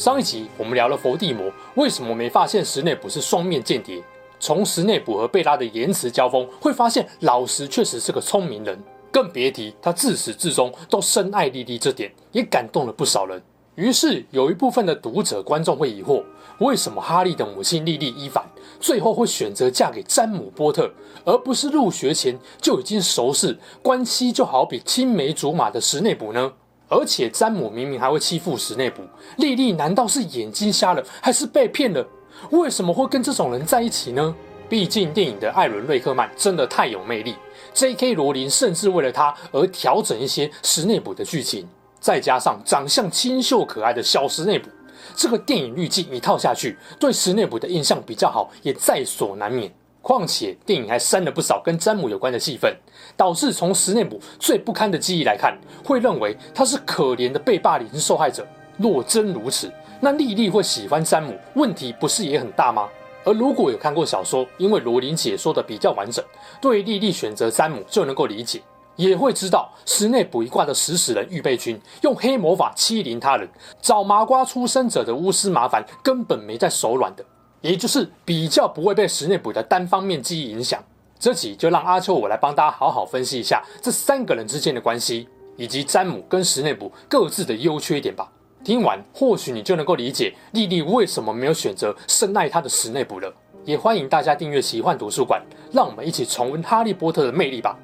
上一集我们聊了伏地魔为什么没发现石内卜是双面间谍，从石内卜和贝拉的言辞交锋，会发现老实确实是个聪明人，更别提他自始至终都深爱莉莉这点，也感动了不少人。于是有一部分的读者观众会疑惑，为什么哈利的母亲莉莉伊凡最后会选择嫁给詹姆波特，而不是入学前就已经熟识、关系就好比青梅竹马的石内卜呢？而且詹姆明明还会欺负史内卜，莉莉难道是眼睛瞎了，还是被骗了？为什么会跟这种人在一起呢？毕竟电影的艾伦瑞克曼真的太有魅力，J.K. 罗琳甚至为了他而调整一些史内卜的剧情，再加上长相清秀可爱的小史内卜，这个电影滤镜一套下去，对史内卜的印象比较好也在所难免。况且电影还删了不少跟詹姆有关的戏份，导致从石内姆最不堪的记忆来看，会认为他是可怜的被霸凌受害者。若真如此，那莉莉会喜欢詹姆，问题不是也很大吗？而如果有看过小说，因为罗琳解说的比较完整，对莉莉选择詹姆就能够理解，也会知道石内卜一挂的食死人预备军用黑魔法欺凌他人，找麻瓜出生者的巫师麻烦根本没在手软的。也就是比较不会被石内卜的单方面记忆影响，这集就让阿秋我来帮大家好好分析一下这三个人之间的关系，以及詹姆跟石内卜各自的优缺点吧。听完或许你就能够理解莉莉为什么没有选择深爱她的石内卜了。也欢迎大家订阅奇幻图书馆，让我们一起重温哈利波特的魅力吧。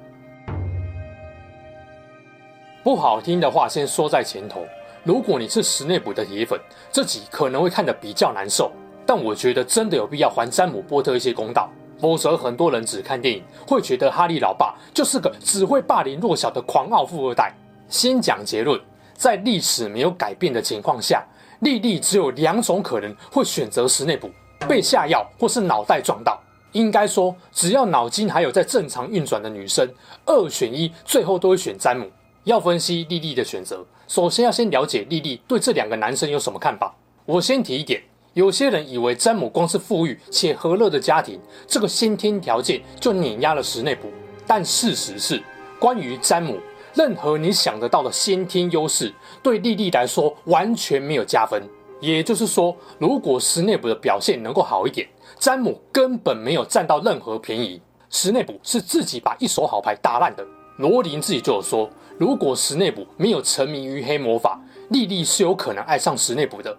不好听的话先说在前头，如果你是史内卜的铁粉，这集可能会看得比较难受。但我觉得真的有必要还詹姆波特一些公道，否则很多人只看电影会觉得哈利老爸就是个只会霸凌弱小的狂傲富二代。先讲结论，在历史没有改变的情况下，莉莉只有两种可能会选择石内卜：被下药或是脑袋撞到。应该说，只要脑筋还有在正常运转的女生，二选一，最后都会选詹姆。要分析莉莉的选择，首先要先了解莉莉对这两个男生有什么看法。我先提一点。有些人以为詹姆光是富裕且和乐的家庭，这个先天条件就碾压了史内普。但事实是，关于詹姆，任何你想得到的先天优势，对莉莉来说完全没有加分。也就是说，如果史内普的表现能够好一点，詹姆根本没有占到任何便宜。史内普是自己把一手好牌打烂的。罗琳自己就有说，如果史内普没有沉迷于黑魔法，莉莉是有可能爱上史内普的。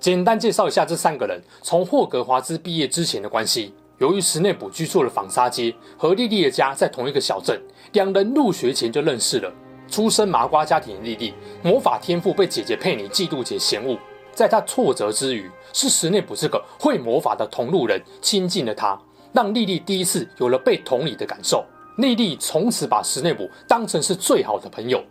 简单介绍一下这三个人从霍格华兹毕业之前的关系。由于史内普居住了纺纱街，和莉莉的家在同一个小镇，两人入学前就认识了。出身麻瓜家庭的莉莉，魔法天赋被姐姐佩妮嫉妒且嫌恶。在她挫折之余，是史内普这个会魔法的同路人亲近了她，让莉莉第一次有了被同理的感受。莉莉从此把史内普当成是最好的朋友。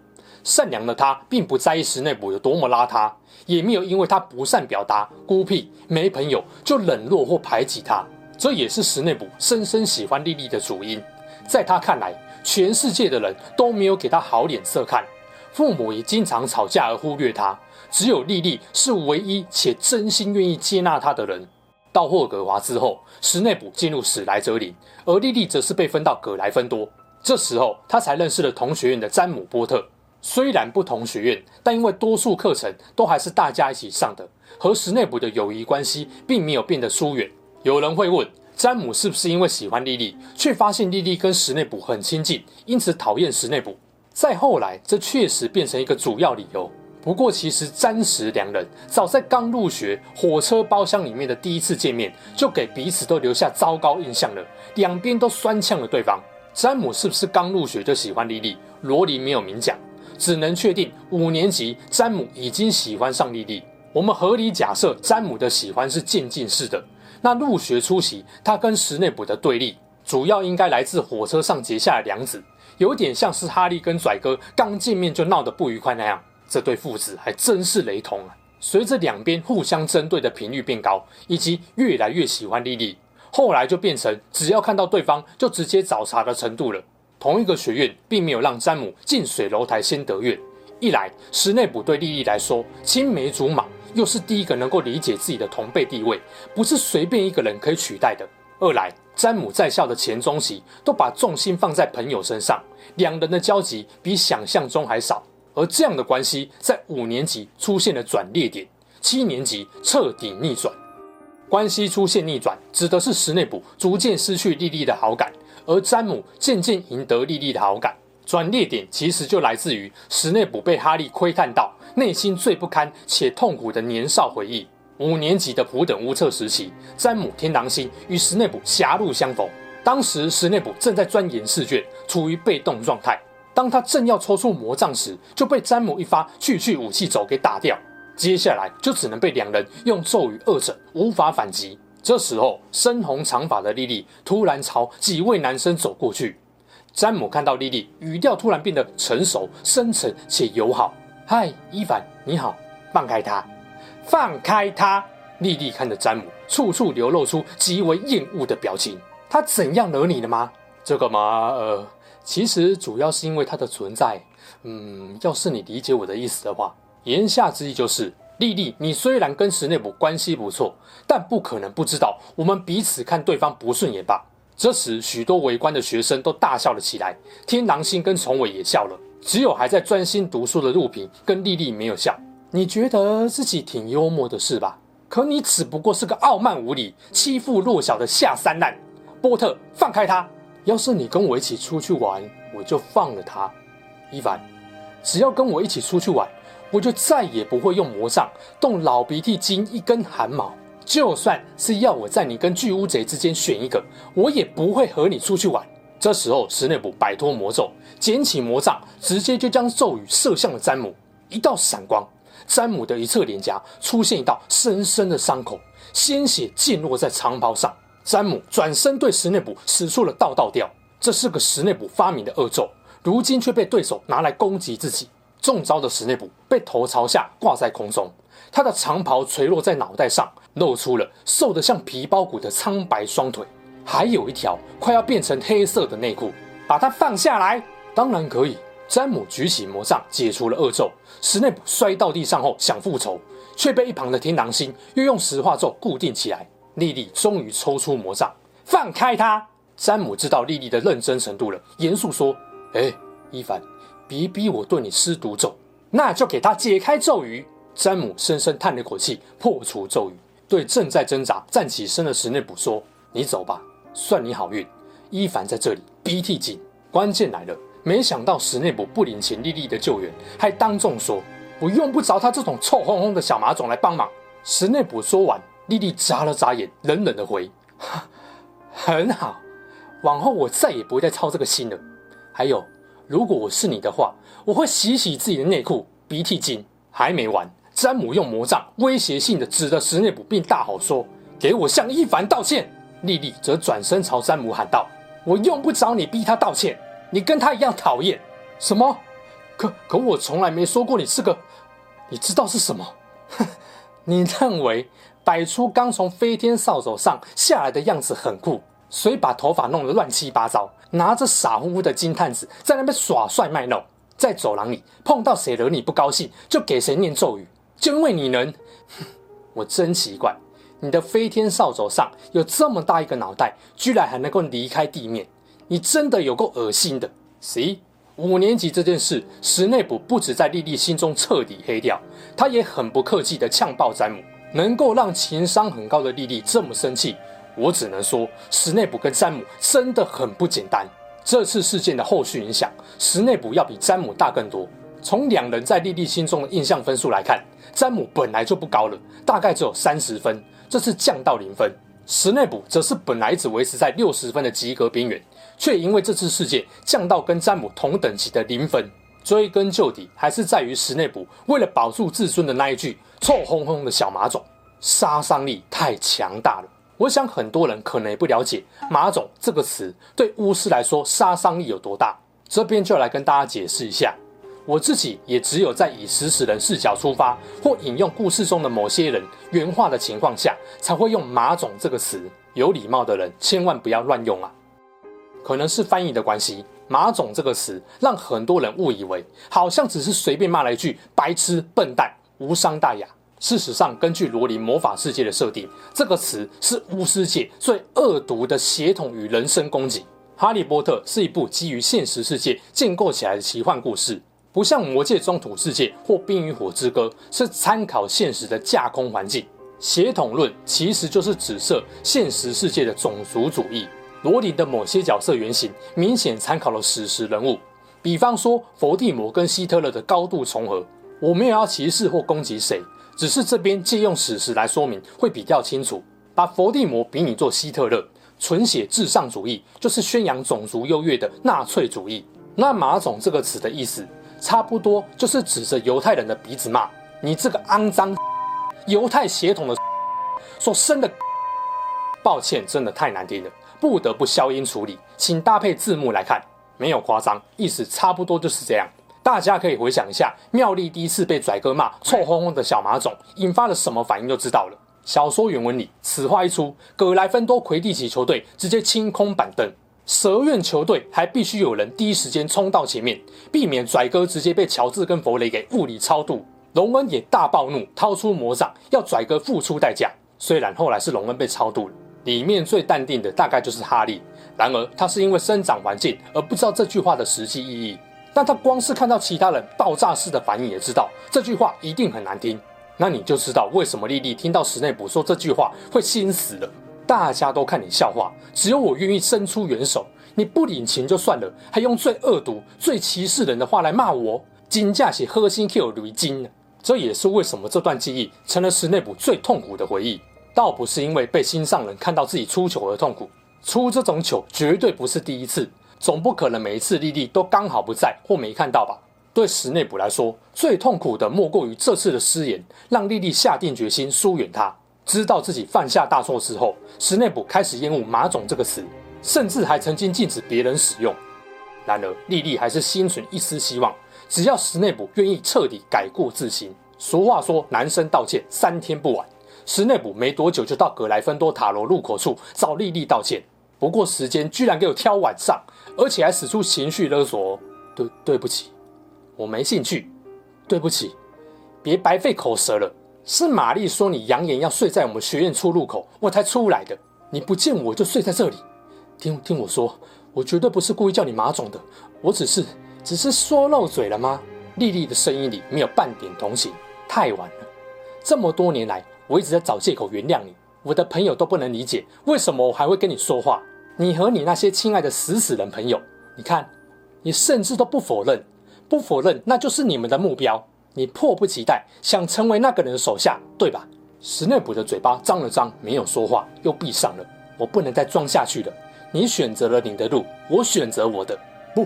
善良的他并不在意史内普有多么邋遢，也没有因为他不善表达、孤僻、没朋友就冷落或排挤他。这也是史内普深深喜欢莉莉的主因。在他看来，全世界的人都没有给他好脸色看，父母也经常吵架而忽略他，只有莉莉是唯一且真心愿意接纳他的人。到霍格华兹后，史内普进入史莱哲林，而莉莉则是被分到葛莱芬多。这时候，他才认识了同学院的詹姆波特。虽然不同学院，但因为多数课程都还是大家一起上的，和石内卜的友谊关系并没有变得疏远。有人会问，詹姆是不是因为喜欢莉莉，却发现莉莉跟石内卜很亲近，因此讨厌石内卜？再后来，这确实变成一个主要理由。不过，其实詹石两人早在刚入学火车包厢里面的第一次见面，就给彼此都留下糟糕印象了，两边都酸呛了对方。詹姆是不是刚入学就喜欢莉莉？罗琳没有明讲。只能确定五年级詹姆已经喜欢上莉莉。我们合理假设詹姆的喜欢是渐进式的。那入学初期他跟史内普的对立，主要应该来自火车上结下的梁子，有点像是哈利跟拽哥刚见面就闹得不愉快那样。这对父子还真是雷同啊！随着两边互相针对的频率变高，以及越来越喜欢莉莉，后来就变成只要看到对方就直接找茬的程度了。同一个学院并没有让詹姆近水楼台先得月，一来石内卜对莉莉来说青梅竹马，又是第一个能够理解自己的同辈地位，不是随便一个人可以取代的；二来詹姆在校的前中期都把重心放在朋友身上，两人的交集比想象中还少。而这样的关系在五年级出现了转捩点，七年级彻底逆转。关系出现逆转，指的是石内卜逐渐失去莉莉的好感，而詹姆渐渐赢得莉莉的好感。转捩点其实就来自于史内卜被哈利窥探到内心最不堪且痛苦的年少回忆。五年级的普等巫测时期，詹姆天狼星与史内卜狭路相逢，当时史内卜正在钻研试卷，处于被动状态。当他正要抽出魔杖时，就被詹姆一发去去武器走给打掉。接下来就只能被两人用咒语扼整，无法反击。这时候，深红长发的莉莉突然朝几位男生走过去。詹姆看到莉莉，语调突然变得成熟、深沉且友好。“嗨，伊凡，你好，放开他，放开他！”莉莉看着詹姆，处处流露出极为厌恶的表情。他怎样惹你了吗？这个嘛，呃。其实主要是因为他的存在。嗯，要是你理解我的意思的话，言下之意就是，莉莉，你虽然跟史内卜关系不错，但不可能不知道我们彼此看对方不顺眼吧？这时，许多围观的学生都大笑了起来，天狼星跟虫尾也笑了，只有还在专心读书的陆平跟莉莉没有笑。你觉得自己挺幽默的是吧？可你只不过是个傲慢无礼、欺负弱小的下三滥。波特，放开他！要是你跟我一起出去玩，我就放了他。伊凡，只要跟我一起出去玩，我就再也不会用魔杖动老鼻涕精一根汗毛。就算是要我在你跟巨乌贼之间选一个，我也不会和你出去玩。这时候，史内普摆脱魔咒，捡起魔杖，直接就将咒语射向了詹姆。一道闪光，詹姆的一侧脸颊出现一道深深的伤口，鲜血溅落在长袍上。詹姆转身对史内普使出了道道调，这是个史内普发明的恶咒，如今却被对手拿来攻击自己。中招的史内普被头朝下挂在空中，他的长袍垂落在脑袋上，露出了瘦得像皮包骨的苍白双腿，还有一条快要变成黑色的内裤。把他放下来，当然可以。詹姆举起魔杖解除了恶咒，史内普摔到地上后想复仇，却被一旁的天狼星又用石化咒固定起来。莉莉终于抽出魔杖，放开他。詹姆知道莉莉的认真程度了，严肃说：“哎，伊凡，别逼我对你施毒咒，那就给他解开咒语。”詹姆深深叹了口气，破除咒语，对正在挣扎站起身的史内卜说：“你走吧，算你好运。伊凡在这里鼻涕紧。关键来了，没想到史内卜不领情莉莉的救援，还当众说：‘我用不着他这种臭烘烘的小马种来帮忙。’史内卜说完。莉莉眨了眨眼，冷冷的回：“哈很好，往后我再也不会再操这个心了。还有，如果我是你的话，我会洗洗自己的内裤，鼻涕精。”还没完，詹姆用魔杖威胁性的指着石内普，并大吼说：“给我向伊凡道歉！”莉莉则转身朝詹姆喊道：“我用不着你逼他道歉，你跟他一样讨厌。”什么？可可我从来没说过你是个，你知道是什么？你认为？摆出刚从飞天扫帚上下来的样子很酷，所以把头发弄得乱七八糟，拿着傻乎乎的金探子在那边耍帅卖弄，在走廊里碰到谁惹你不高兴就给谁念咒语，就因为你能，我真奇怪，你的飞天扫帚上有这么大一个脑袋，居然还能够离开地面，你真的有够恶心的。C 五年级这件事，石内普不止在莉莉心中彻底黑掉，他也很不客气地呛爆詹姆。能够让情商很高的莉莉这么生气，我只能说，石内卜跟詹姆真的很不简单。这次事件的后续影响，石内卜要比詹姆大更多。从两人在莉莉心中的印象分数来看，詹姆本来就不高了，大概只有三十分，这次降到零分。石内卜则是本来只维持在六十分的及格边缘，却因为这次事件降到跟詹姆同等级的零分。追根究底，还是在于石内卜为了保住自尊的那一句。臭烘烘的小马种，杀伤力太强大了。我想很多人可能也不了解“马总”这个词对巫师来说杀伤力有多大。这边就来跟大家解释一下。我自己也只有在以实死人视角出发，或引用故事中的某些人原话的情况下，才会用马总这个词。有礼貌的人千万不要乱用啊！可能是翻译的关系，马总这个词让很多人误以为好像只是随便骂了一句“白痴”“笨蛋”，无伤大雅。事实上，根据罗琳魔法世界的设定，这个词是巫师界最恶毒的血统与人身攻击。《哈利波特》是一部基于现实世界建构起来的奇幻故事。不像《魔戒》中土世界或《冰与火之歌》是参考现实的架空环境，血统论其实就是指涉现实世界的种族主义。罗琳的某些角色原型明显参考了史实人物，比方说佛地魔跟希特勒的高度重合。我没有要歧视或攻击谁，只是这边借用史实来说明会比较清楚。把佛地魔比拟作希特勒，纯血至上主义就是宣扬种族优越的纳粹主义。那马总这个词的意思？差不多就是指着犹太人的鼻子骂你这个肮脏犹太血统的所生的。抱歉，真的太难听了，不得不消音处理，请搭配字幕来看，没有夸张，意思差不多就是这样。大家可以回想一下，妙丽第一次被拽哥骂臭烘烘的小马种，引发了什么反应就知道了。小说原文里，此话一出，葛莱芬多魁地奇球队直接清空板凳。蛇院球队还必须有人第一时间冲到前面，避免拽哥直接被乔治跟弗雷给物理超度。荣恩也大暴怒，掏出魔杖要拽哥付出代价。虽然后来是荣恩被超度了，里面最淡定的大概就是哈利。然而他是因为生长环境而不知道这句话的实际意义，但他光是看到其他人爆炸式的反应也知道这句话一定很难听。那你就知道为什么莉莉听到史内普说这句话会心死了。大家都看你笑话，只有我愿意伸出援手。你不领情就算了，还用最恶毒、最歧视人的话来骂我，金价写核心 Q 驴金？这也是为什么这段记忆成了史内普最痛苦的回忆。倒不是因为被心上人看到自己出糗而痛苦，出这种糗绝对不是第一次，总不可能每一次莉莉都刚好不在或没看到吧？对史内普来说，最痛苦的莫过于这次的失言，让莉莉下定决心疏远他。知道自己犯下大错之后，史内普开始厌恶“马总”这个词，甚至还曾经禁止别人使用。然而，莉莉还是心存一丝希望，只要史内普愿意彻底改过自新。俗话说：“男生道歉三天不晚。”史内普没多久就到葛莱芬多塔罗入口处找莉莉道歉，不过时间居然给我挑晚上，而且还使出情绪勒索。对，对不起，我没兴趣。对不起，别白费口舌了。是玛丽说你扬言要睡在我们学院出入口，我才出来的。你不见我就睡在这里。听听我说，我绝对不是故意叫你马总的，我只是只是说漏嘴了吗？丽丽的声音里没有半点同情。太晚了，这么多年来，我一直在找借口原谅你。我的朋友都不能理解，为什么我还会跟你说话？你和你那些亲爱的死死人朋友，你看，你甚至都不否认，不否认，那就是你们的目标。你迫不及待想成为那个人的手下，对吧？史内普的嘴巴张了张，没有说话，又闭上了。我不能再装下去了。你选择了你的路，我选择我的。不，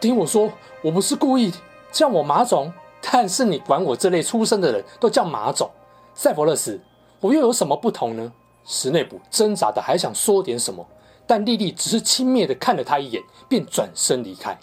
听我说，我不是故意叫我马总，但是你管我这类出身的人都叫马总。塞弗勒斯，我又有什么不同呢？史内普挣扎的还想说点什么，但莉莉只是轻蔑的看了他一眼，便转身离开。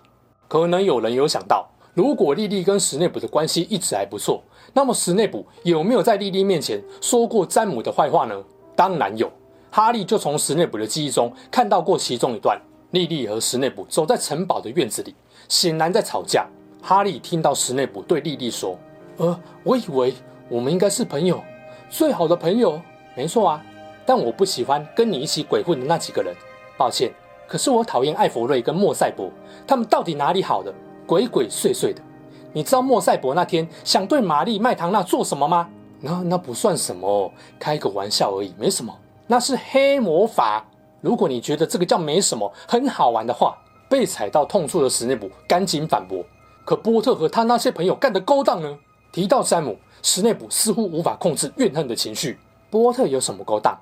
可能有人有想到。如果莉莉跟史内普的关系一直还不错，那么史内普有没有在莉莉面前说过詹姆的坏话呢？当然有，哈利就从史内普的记忆中看到过其中一段。莉莉和史内普走在城堡的院子里，显然在吵架。哈利听到史内普对莉莉说：“呃，我以为我们应该是朋友，最好的朋友。没错啊，但我不喜欢跟你一起鬼混的那几个人。抱歉，可是我讨厌艾弗瑞跟莫塞博，他们到底哪里好的？”鬼鬼祟祟的，你知道莫塞博那天想对玛丽麦唐娜做什么吗？那那不算什么，开个玩笑而已，没什么。那是黑魔法。如果你觉得这个叫没什么，很好玩的话，被踩到痛处的史内普赶紧反驳。可波特和他那些朋友干的勾当呢？提到山姆，史内普似乎无法控制怨恨的情绪。波特有什么勾当？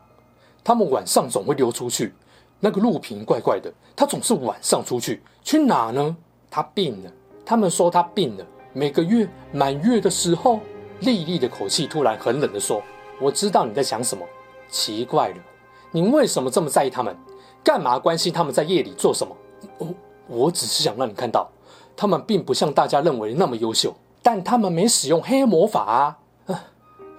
他们晚上总会溜出去，那个路平怪怪的，他总是晚上出去，去哪呢？他病了，他们说他病了。每个月满月的时候，莉莉的口气突然很冷地说：“我知道你在想什么。奇怪了，你为什么这么在意他们？干嘛关心他们在夜里做什么？我我只是想让你看到，他们并不像大家认为那么优秀，但他们没使用黑魔法！啊，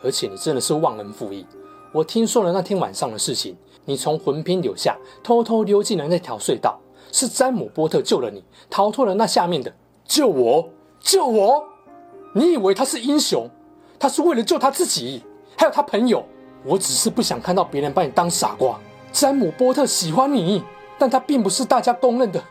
而且你真的是忘恩负义。我听说了那天晚上的事情，你从魂拼柳下偷偷溜进了那条隧道，是詹姆波特救了你，逃脱了那下面的。救我！救我！你以为他是英雄？他是为了救他自己，还有他朋友。我只是不想看到别人把你当傻瓜。詹姆波特喜欢你，但他并不是大家公认的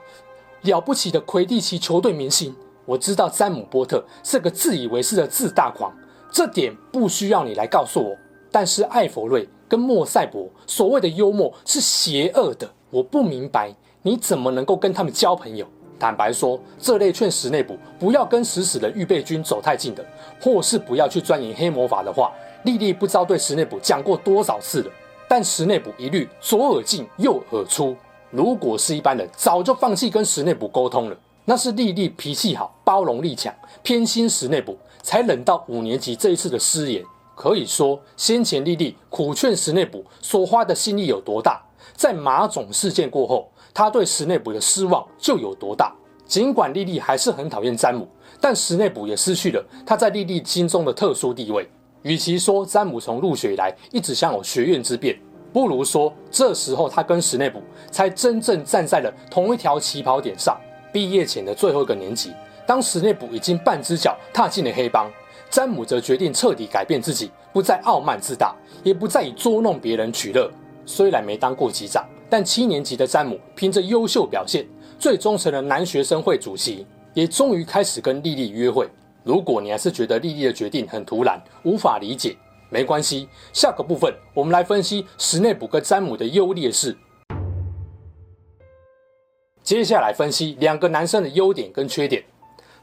了不起的魁地奇球队明星。我知道詹姆波特是个自以为是的自大狂，这点不需要你来告诉我。但是艾佛瑞跟莫赛博所谓的幽默是邪恶的，我不明白你怎么能够跟他们交朋友。坦白说，这类劝史内普不要跟死死的预备军走太近的，或是不要去钻研黑魔法的话，莉莉不知道对史内普讲过多少次了。但史内普一律左耳进右耳出。如果是一般人，早就放弃跟史内普沟通了。那是莉莉脾气好，包容力强，偏心史内普，才忍到五年级这一次的失言。可以说，先前莉莉苦劝史内普所花的心力有多大，在马总事件过后，他对史内普的失望就有多大。尽管莉莉还是很讨厌詹姆，但史内普也失去了他在莉莉心中的特殊地位。与其说詹姆从入学以来一直想有学院之变，不如说这时候他跟史内普才真正站在了同一条起跑点上。毕业前的最后一个年级，当史内普已经半只脚踏进了黑帮，詹姆则决定彻底改变自己，不再傲慢自大，也不再以捉弄别人取乐。虽然没当过级长，但七年级的詹姆凭着优秀表现，最终成了男学生会主席，也终于开始跟莉莉约会。如果你还是觉得莉莉的决定很突然，无法理解，没关系。下个部分我们来分析史内普跟詹姆的优劣势。接下来分析两个男生的优点跟缺点。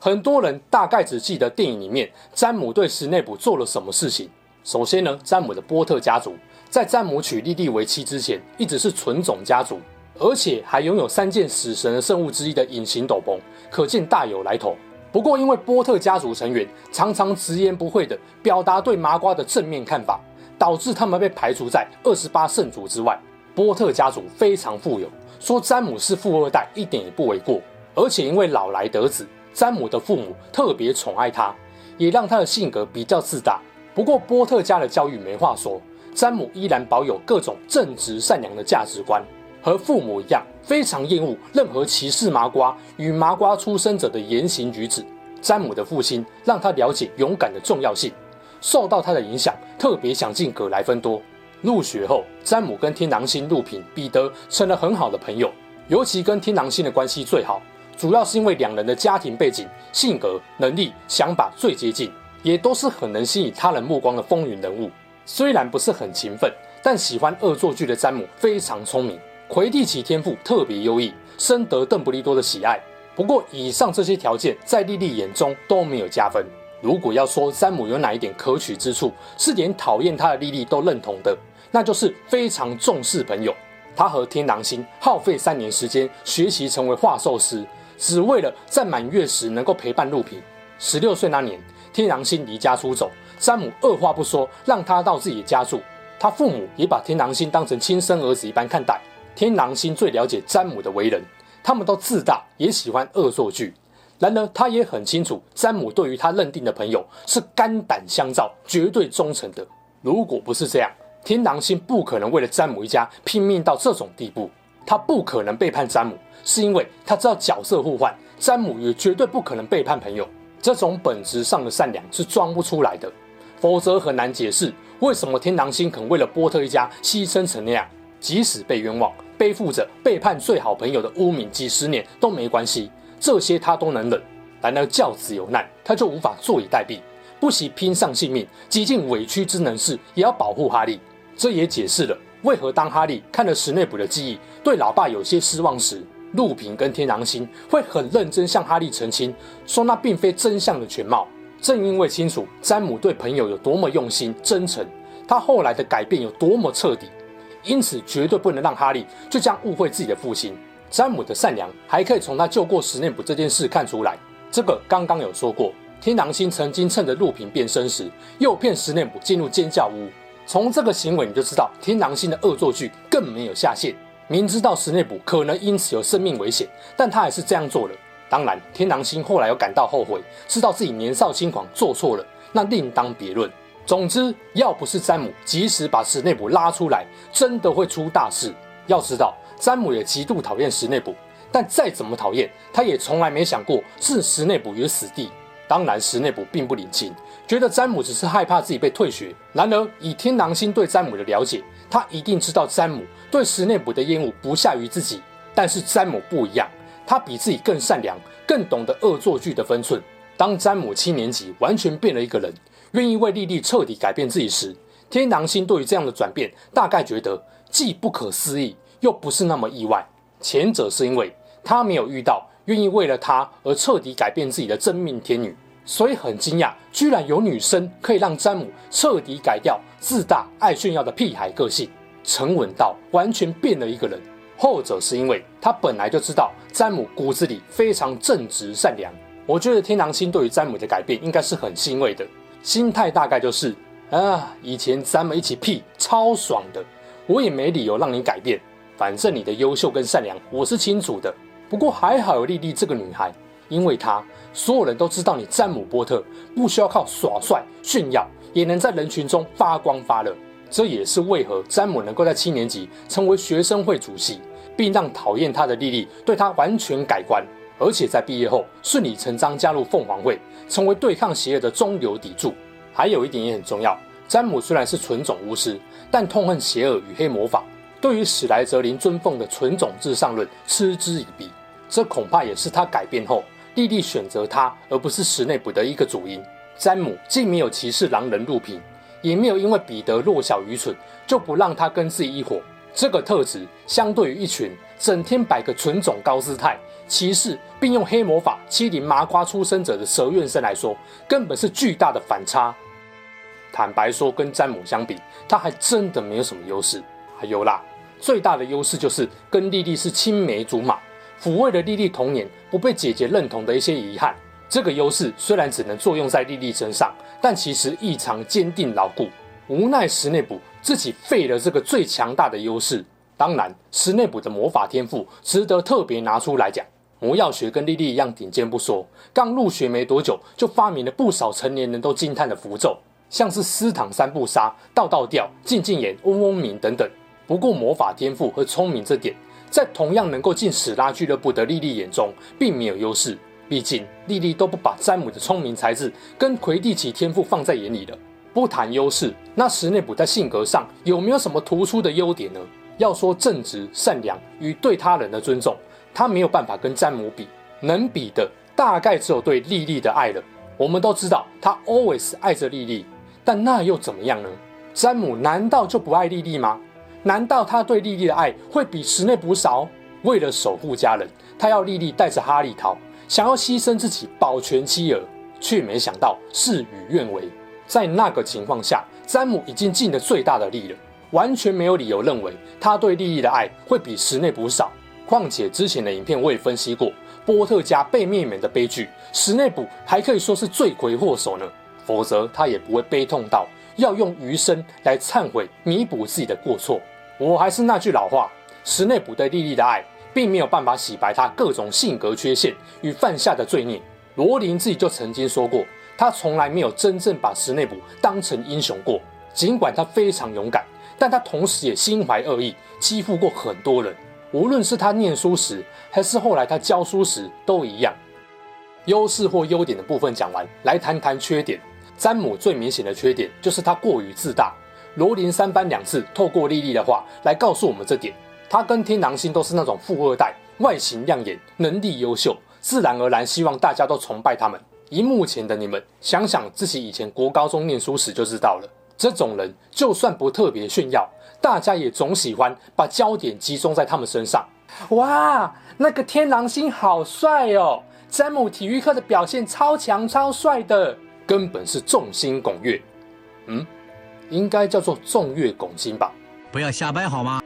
很多人大概只记得电影里面詹姆对史内普做了什么事情。首先呢，詹姆的波特家族在詹姆娶莉莉为妻之前，一直是纯种家族，而且还拥有三件死神的圣物之一的隐形斗篷，可见大有来头。不过，因为波特家族成员常常直言不讳地表达对麻瓜的正面看法，导致他们被排除在二十八圣族之外。波特家族非常富有，说詹姆是富二代一点也不为过。而且因为老来得子，詹姆的父母特别宠爱他，也让他的性格比较自大。不过波特家的教育没话说，詹姆依然保有各种正直善良的价值观。和父母一样，非常厌恶任何歧视麻瓜与麻瓜出生者的言行举止。詹姆的父亲让他了解勇敢的重要性，受到他的影响，特别想进葛莱芬多。入学后，詹姆跟天狼星路平、彼得成了很好的朋友，尤其跟天狼星的关系最好，主要是因为两人的家庭背景、性格、能力、想法最接近，也都是很能吸引他人目光的风云人物。虽然不是很勤奋，但喜欢恶作剧的詹姆非常聪明。魁地奇天赋特别优异，深得邓布利多的喜爱。不过，以上这些条件在莉莉眼中都没有加分。如果要说詹姆有哪一点可取之处，是连讨厌他的莉莉都认同的，那就是非常重视朋友。他和天狼星耗费三年时间学习成为画兽师，只为了在满月时能够陪伴路平。十六岁那年，天狼星离家出走，詹姆二话不说让他到自己的家住。他父母也把天狼星当成亲生儿子一般看待。天狼星最了解詹姆的为人，他们都自大，也喜欢恶作剧。然而，他也很清楚，詹姆对于他认定的朋友是肝胆相照、绝对忠诚的。如果不是这样，天狼星不可能为了詹姆一家拼命到这种地步。他不可能背叛詹姆，是因为他知道角色互换，詹姆也绝对不可能背叛朋友。这种本质上的善良是装不出来的，否则很难解释为什么天狼星肯为了波特一家牺牲成那样。即使被冤枉，背负着背叛最好朋友的污名，几十年都没关系，这些他都能忍。然而教子有难，他就无法坐以待毙，不惜拼上性命，极尽委屈之能事，也要保护哈利。这也解释了为何当哈利看了史内普的记忆，对老爸有些失望时，路平跟天狼星会很认真向哈利澄清，说那并非真相的全貌。正因为清楚詹姆对朋友有多么用心真诚，他后来的改变有多么彻底。因此，绝对不能让哈利就这样误会自己的父亲。詹姆的善良还可以从他救过史内普这件事看出来。这个刚刚有说过，天狼星曾经趁着路平变身时，诱骗史内普进入尖叫屋。从这个行为你就知道，天狼星的恶作剧更没有下限。明知道史内普可能因此有生命危险，但他还是这样做了。当然，天狼星后来又感到后悔，知道自己年少轻狂做错了，那另当别论。总之，要不是詹姆及时把史内普拉出来，真的会出大事。要知道，詹姆也极度讨厌史内普，但再怎么讨厌，他也从来没想过置史内普于死地。当然，史内普并不领情，觉得詹姆只是害怕自己被退学。然而，以天狼星对詹姆的了解，他一定知道詹姆对史内普的厌恶不下于自己。但是詹姆不一样，他比自己更善良，更懂得恶作剧的分寸。当詹姆七年级完全变了一个人，愿意为莉莉彻底改变自己时，天狼星对于这样的转变，大概觉得既不可思议，又不是那么意外。前者是因为他没有遇到愿意为了他而彻底改变自己的真命天女，所以很惊讶，居然有女生可以让詹姆彻底改掉自大、爱炫耀的屁孩个性，沉稳到完全变了一个人。后者是因为他本来就知道詹姆骨子里非常正直善良。我觉得天狼星对于詹姆的改变应该是很欣慰的，心态大概就是啊，以前咱们一起屁超爽的，我也没理由让你改变，反正你的优秀跟善良我是清楚的。不过还好有莉莉这个女孩，因为她所有人都知道你詹姆波特不需要靠耍帅炫耀，也能在人群中发光发热。这也是为何詹姆能够在七年级成为学生会主席，并让讨厌他的莉莉对他完全改观，而且在毕业后顺理成章加入凤凰会，成为对抗邪恶的中流砥柱。还有一点也很重要，詹姆虽然是纯种巫师，但痛恨邪恶与黑魔法，对于史莱哲林尊奉的纯种至上论嗤之以鼻。这恐怕也是他改变后莉莉选择他而不是史内普的一个主因。詹姆既没有歧视狼人路平。也没有因为彼得弱小愚蠢就不让他跟自己一伙。这个特质相对于一群整天摆个纯种高姿态、歧视并用黑魔法欺凌麻瓜出生者的蛇院生来说，根本是巨大的反差。坦白说，跟詹姆相比，他还真的没有什么优势。还有啦，最大的优势就是跟莉莉是青梅竹马，抚慰了莉莉童年不被姐姐认同的一些遗憾。这个优势虽然只能作用在莉莉身上，但其实异常坚定牢固。无奈史内普自己废了这个最强大的优势。当然，史内普的魔法天赋值得特别拿出来讲。魔药学跟莉莉一样顶尖不说，刚入学没多久就发明了不少成年人都惊叹的符咒，像是斯坦三不杀、道道调、静静言、嗡嗡鸣等等。不过魔法天赋和聪明这点，在同样能够进史拉俱乐部的莉莉眼中，并没有优势。毕竟，莉莉都不把詹姆的聪明才智跟魁地奇天赋放在眼里了。不谈优势，那史内普在性格上有没有什么突出的优点呢？要说正直、善良与对他人的尊重，他没有办法跟詹姆比。能比的大概只有对莉莉的爱了。我们都知道他 always 爱着莉莉，但那又怎么样呢？詹姆难道就不爱莉莉吗？难道他对莉莉的爱会比史内普少？为了守护家人，他要莉莉带着哈利逃。想要牺牲自己保全妻儿，却没想到事与愿违。在那个情况下，詹姆已经尽了最大的力了，完全没有理由认为他对莉莉的爱会比史内普少。况且之前的影片我也分析过，波特家被灭门的悲剧，史内普还可以说是罪魁祸首呢。否则他也不会悲痛到要用余生来忏悔弥补自己的过错。我还是那句老话，史内普对莉莉的爱。并没有办法洗白他各种性格缺陷与犯下的罪孽。罗琳自己就曾经说过，他从来没有真正把史内普当成英雄过。尽管他非常勇敢，但他同时也心怀恶意，欺负过很多人。无论是他念书时，还是后来他教书时，都一样。优势或优点的部分讲完，来谈谈缺点。詹姆最明显的缺点就是他过于自大。罗琳三番两次透过莉莉的话来告诉我们这点。他跟天狼星都是那种富二代，外形亮眼，能力优秀，自然而然希望大家都崇拜他们。以目前的你们想想自己以前国高中念书时就知道了，这种人就算不特别炫耀，大家也总喜欢把焦点集中在他们身上。哇，那个天狼星好帅哦！詹姆体育课的表现超强超帅的，根本是众星拱月。嗯，应该叫做众月拱星吧？不要瞎掰好吗？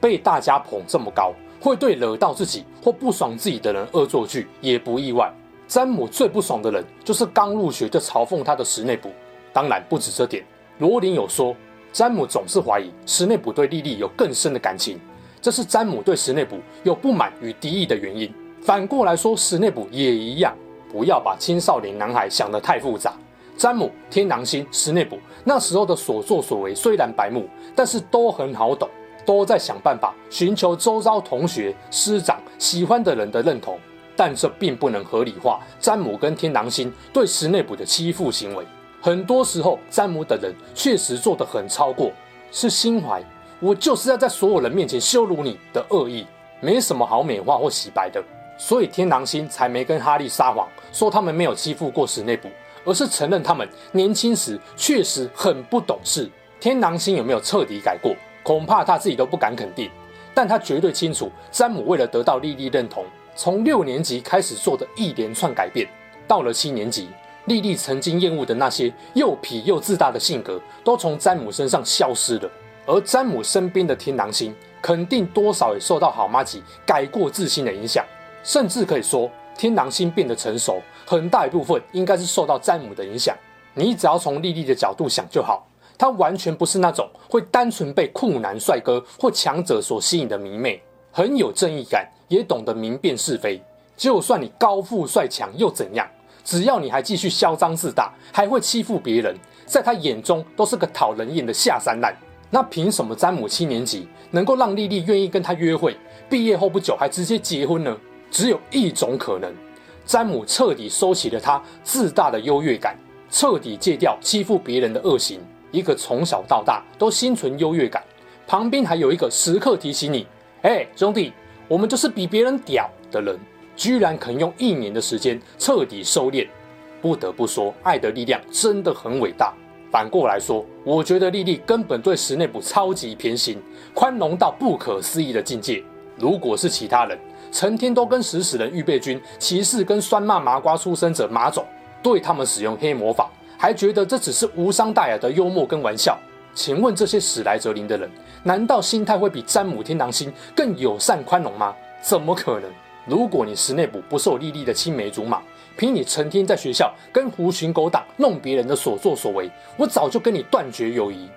被大家捧这么高，会对惹到自己或不爽自己的人恶作剧也不意外。詹姆最不爽的人就是刚入学就嘲讽他的史内普。当然不止这点，罗琳有说，詹姆总是怀疑史内普对莉莉有更深的感情，这是詹姆对史内普有不满与敌意的原因。反过来说，史内普也一样，不要把青少年男孩想得太复杂。詹姆、天狼星、史内普那时候的所作所为虽然白目，但是都很好懂，都在想办法寻求周遭同学、师长、喜欢的人的认同。但这并不能合理化詹姆跟天狼星对史内普的欺负行为。很多时候，詹姆等人确实做得很超过，是心怀我就是要在所有人面前羞辱你的恶意，没什么好美化或洗白的。所以天狼星才没跟哈利撒谎，说他们没有欺负过史内普，而是承认他们年轻时确实很不懂事。天狼星有没有彻底改过，恐怕他自己都不敢肯定，但他绝对清楚，詹姆为了得到莉莉认同，从六年级开始做的一连串改变，到了七年级，莉莉曾经厌恶的那些又痞又自大的性格，都从詹姆身上消失了。而詹姆身边的天狼星，肯定多少也受到好妈吉改过自新的影响。甚至可以说，天狼星变得成熟，很大一部分应该是受到詹姆的影响。你只要从莉莉的角度想就好，她完全不是那种会单纯被酷男帅哥或强者所吸引的迷妹，很有正义感，也懂得明辨是非。就算你高富帅强又怎样？只要你还继续嚣张自大，还会欺负别人，在他眼中都是个讨人厌的下三滥。那凭什么詹姆七年级能够让莉莉愿意跟他约会？毕业后不久还直接结婚呢？只有一种可能，詹姆彻底收起了他自大的优越感，彻底戒掉欺负别人的恶行。一个从小到大都心存优越感，旁边还有一个时刻提醒你：“哎，兄弟，我们就是比别人屌的人。”居然肯用一年的时间彻底收敛。不得不说，爱的力量真的很伟大。反过来说，我觉得莉莉根本对史内普超级偏心，宽容到不可思议的境界。如果是其他人，成天都跟食死人预备军、骑士跟酸骂麻瓜出生者马总对他们使用黑魔法，还觉得这只是无伤大雅的幽默跟玩笑。请问这些史莱哲林的人，难道心态会比詹姆天狼星更友善宽容吗？怎么可能？如果你史内普不受莉莉的青梅竹马，凭你成天在学校跟狐群狗党弄别人的所作所为，我早就跟你断绝友谊。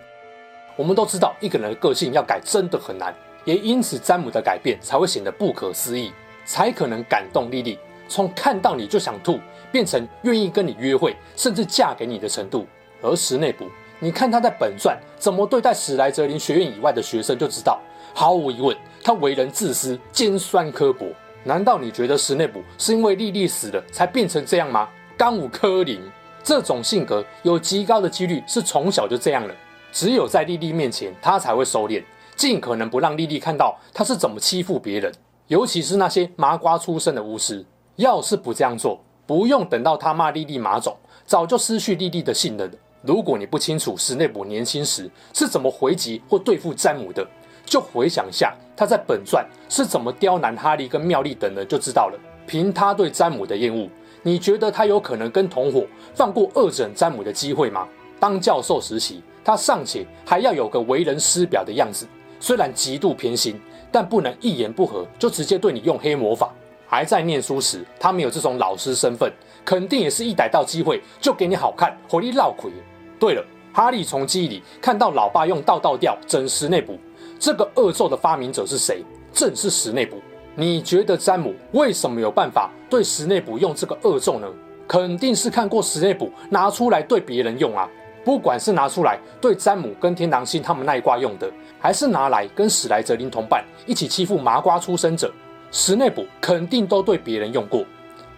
我们都知道，一个人的个性要改真的很难。也因此，詹姆的改变才会显得不可思议，才可能感动莉莉，从看到你就想吐，变成愿意跟你约会，甚至嫁给你的程度。而史内普，你看他在本传怎么对待史莱哲林学院以外的学生，就知道，毫无疑问，他为人自私、尖酸刻薄。难道你觉得史内普是因为莉莉死了才变成这样吗？刚武科林这种性格有极高的几率是从小就这样了，只有在莉莉面前，他才会收敛。尽可能不让莉莉看到他是怎么欺负别人，尤其是那些麻瓜出身的巫师。要是不这样做，不用等到他骂莉莉麻种，早就失去莉莉的信任了。如果你不清楚史内普年轻时是怎么回击或对付詹姆的，就回想一下他在本传是怎么刁难哈利跟妙丽等人就知道了。凭他对詹姆的厌恶，你觉得他有可能跟同伙放过恶整詹姆的机会吗？当教授时期，他尚且还要有个为人师表的样子。虽然极度偏心，但不能一言不合就直接对你用黑魔法。还在念书时，他没有这种老师身份，肯定也是一逮到机会就给你好看，火力绕亏。对了，哈利从记忆里看到老爸用道道吊整史内普，这个恶咒的发明者是谁？正是史内普。你觉得詹姆为什么有办法对史内普用这个恶咒呢？肯定是看过史内普拿出来对别人用啊。不管是拿出来对詹姆跟天狼星他们那一挂用的，还是拿来跟史莱哲林同伴一起欺负麻瓜出生者，史内普肯定都对别人用过，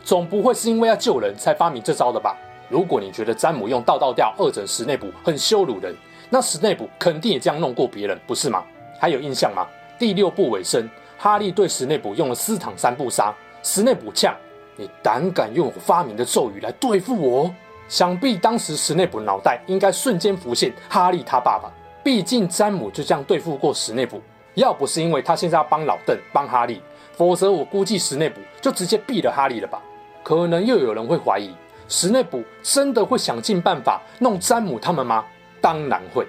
总不会是因为要救人才发明这招的吧？如果你觉得詹姆用道道调二整史内普很羞辱人，那史内普肯定也这样弄过别人，不是吗？还有印象吗？第六部尾声，哈利对史内普用了斯坦三不杀，史内普呛：“你胆敢用我发明的咒语来对付我？”想必当时史内普脑袋应该瞬间浮现哈利他爸爸，毕竟詹姆就这样对付过史内普。要不是因为他现在要帮老邓帮哈利，否则我估计史内普就直接毙了哈利了吧。可能又有人会怀疑，史内普真的会想尽办法弄詹姆他们吗？当然会，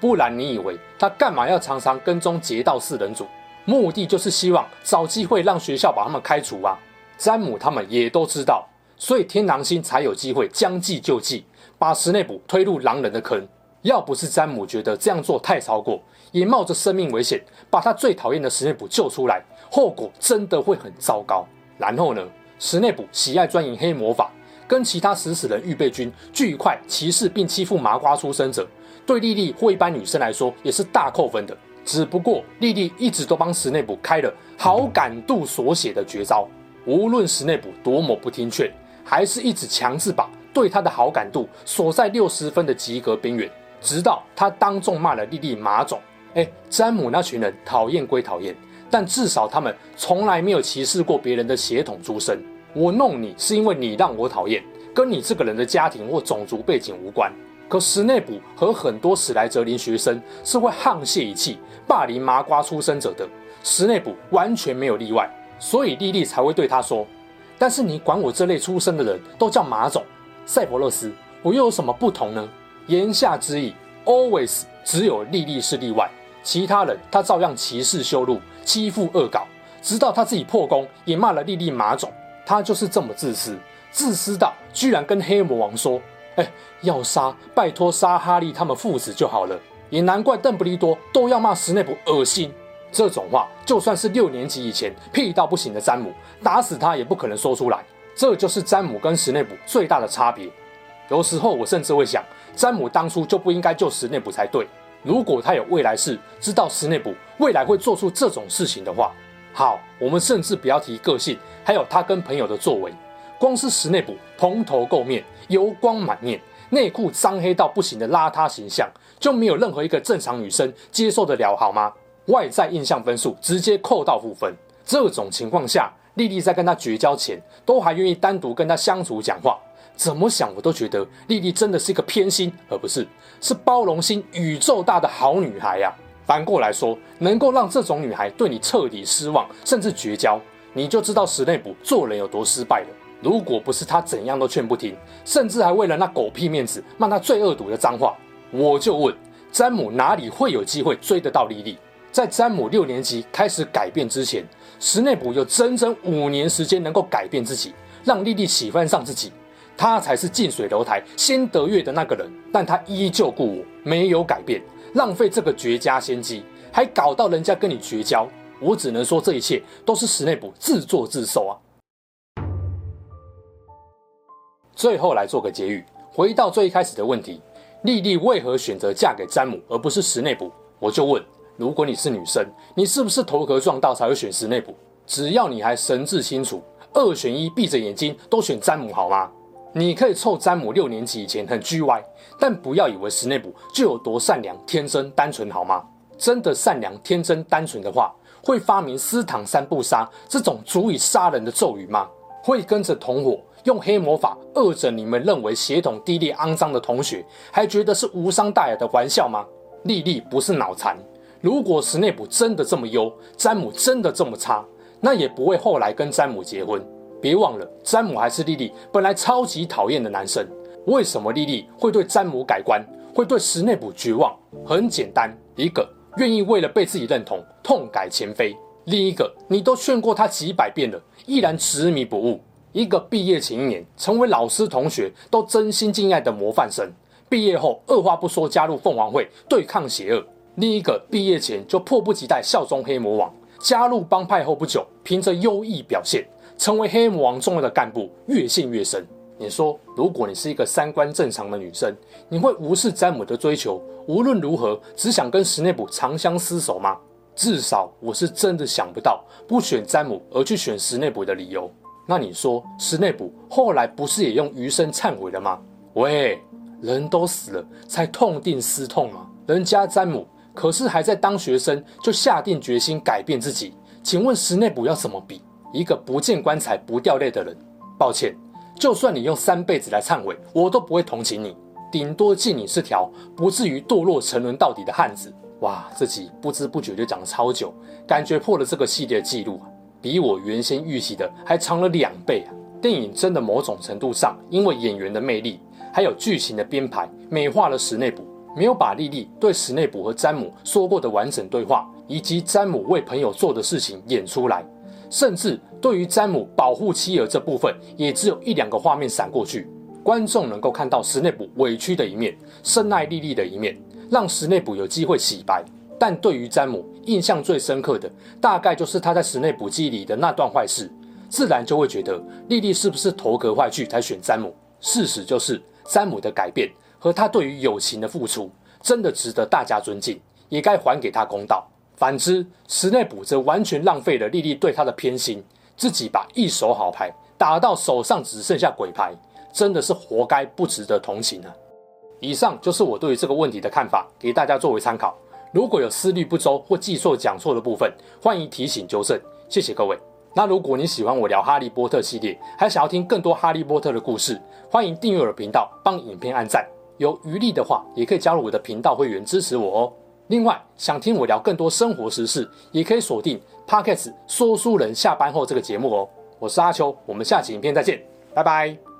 不然你以为他干嘛要常常跟踪劫道四人组？目的就是希望找机会让学校把他们开除啊。詹姆他们也都知道。所以天狼星才有机会将计就计，把史内普推入狼人的坑。要不是詹姆觉得这样做太超过，也冒着生命危险把他最讨厌的史内普救出来，后果真的会很糟糕。然后呢，史内普喜爱钻研黑魔法，跟其他食死人预备军巨块歧视并欺负麻瓜出生者，对莉莉或一般女生来说也是大扣分的。只不过莉莉一直都帮史内普开了好感度所写的绝招，无论史内普多么不听劝，还是一直强制把对他的好感度锁在六十分的及格边缘，直到他当众骂了莉莉马总。哎，詹姆那群人讨厌归讨厌，但至少他们从来没有歧视过别人的血统出身。我弄你是因为你让我讨厌，跟你这个人的家庭或种族背景无关。可史内普和很多史莱哲林学生是会沆瀣一气霸凌麻瓜出生者的，史内普完全没有例外，所以莉莉才会对他说：“但是你管我这类出身的人都叫马总，赛博勒斯，我又有什么不同呢？”言下之意，always 只有莉莉是例外，其他人他照样歧视羞辱、欺负恶搞，直到他自己破功也骂了莉莉马总。他就是这么自私，自私到居然跟黑魔王说：“哎，要杀，拜托杀哈利他们父子就好了。”也难怪邓布利多都要骂史内普恶心。这种话，就算是六年级以前屁到不行的詹姆，打死他也不可能说出来。这就是詹姆跟史内普最大的差别。有时候我甚至会想，詹姆当初就不应该救史内普才对。如果他有未来世，知道史内普未来会做出这种事情的话。好，我们甚至不要提个性，还有他跟朋友的作为。光是史内普蓬头垢面、油光满面、内裤脏黑到不行的邋遢形象，就没有任何一个正常女生接受得了，好吗？外在印象分数直接扣到负分。这种情况下，莉莉在跟他绝交前，都还愿意单独跟他相处讲话。怎么想我都觉得莉莉真的是一个偏心，而不是是包容心宇宙大的好女孩呀、啊。反过来说，能够让这种女孩对你彻底失望，甚至绝交，你就知道史内普做人有多失败了。如果不是他怎样都劝不听，甚至还为了那狗屁面子骂他最恶毒的脏话，我就问詹姆哪里会有机会追得到莉莉？在詹姆六年级开始改变之前，史内普有整整五年时间能够改变自己，让莉莉喜欢上自己。他才是近水楼台先得月的那个人，但他依旧故我，没有改变。浪费这个绝佳先机，还搞到人家跟你绝交，我只能说这一切都是史内普自作自受啊！最后来做个结语，回到最一开始的问题：莉莉为何选择嫁给詹姆而不是史内普？我就问：如果你是女生，你是不是头壳撞到才会选史内普？只要你还神志清楚，二选一，闭着眼睛都选詹姆好吗？你可以臭詹姆六年级以前很 G Y，但不要以为史内普就有多善良、天真、单纯，好吗？真的善良、天真、单纯的话，会发明私躺三不杀这种足以杀人的咒语吗？会跟着同伙用黑魔法恶整你们认为血统低劣、肮脏的同学，还觉得是无伤大雅的玩笑吗？莉莉不是脑残，如果史内普真的这么优，詹姆真的这么差，那也不会后来跟詹姆结婚。别忘了，詹姆还是莉莉本来超级讨厌的男生。为什么莉莉会对詹姆改观，会对史内普绝望？很简单，一个愿意为了被自己认同痛改前非；另一个，你都劝过他几百遍了，依然执迷不悟。一个毕业前一年成为老师同学都真心敬爱的模范生，毕业后二话不说加入凤凰会对抗邪恶；另一个毕业前就迫不及待效忠黑魔王，加入帮派后不久，凭着优异表现。成为黑魔王重要的干部，越陷越深。你说，如果你是一个三观正常的女生，你会无视詹姆的追求，无论如何只想跟史内普长相厮守吗？至少我是真的想不到不选詹姆而去选史内普的理由。那你说，史内普后来不是也用余生忏悔了吗？喂，人都死了才痛定思痛吗？人家詹姆可是还在当学生就下定决心改变自己，请问史内普要怎么比？一个不见棺材不掉泪的人，抱歉，就算你用三辈子来忏悔，我都不会同情你，顶多敬你是条不至于堕落沉沦到底的汉子。哇，这集不知不觉就讲了超久，感觉破了这个系列的记录，比我原先预期的还长了两倍啊！电影真的某种程度上，因为演员的魅力，还有剧情的编排，美化了史内普，没有把莉莉对史内普和詹姆说过的完整对话，以及詹姆为朋友做的事情演出来。甚至对于詹姆保护妻儿这部分，也只有一两个画面闪过去，观众能够看到史内普委屈的一面，深爱莉莉的一面，让史内普有机会洗白。但对于詹姆，印象最深刻的大概就是他在史内普记忆里的那段坏事。自然就会觉得莉莉是不是投壳坏去才选詹姆？事实就是，詹姆的改变和他对于友情的付出，真的值得大家尊敬，也该还给他公道。反之，史内普则完全浪费了莉莉对他的偏心，自己把一手好牌打到手上只剩下鬼牌，真的是活该，不值得同情啊！以上就是我对于这个问题的看法，给大家作为参考。如果有思虑不周或记错讲错的部分，欢迎提醒纠正，谢谢各位。那如果你喜欢我聊哈利波特系列，还想要听更多哈利波特的故事，欢迎订阅我的频道，帮影片按赞。有余力的话，也可以加入我的频道会员支持我哦。另外，想听我聊更多生活时事，也可以锁定 Podcast 说书人下班后这个节目哦。我是阿秋，我们下期影片再见，拜拜。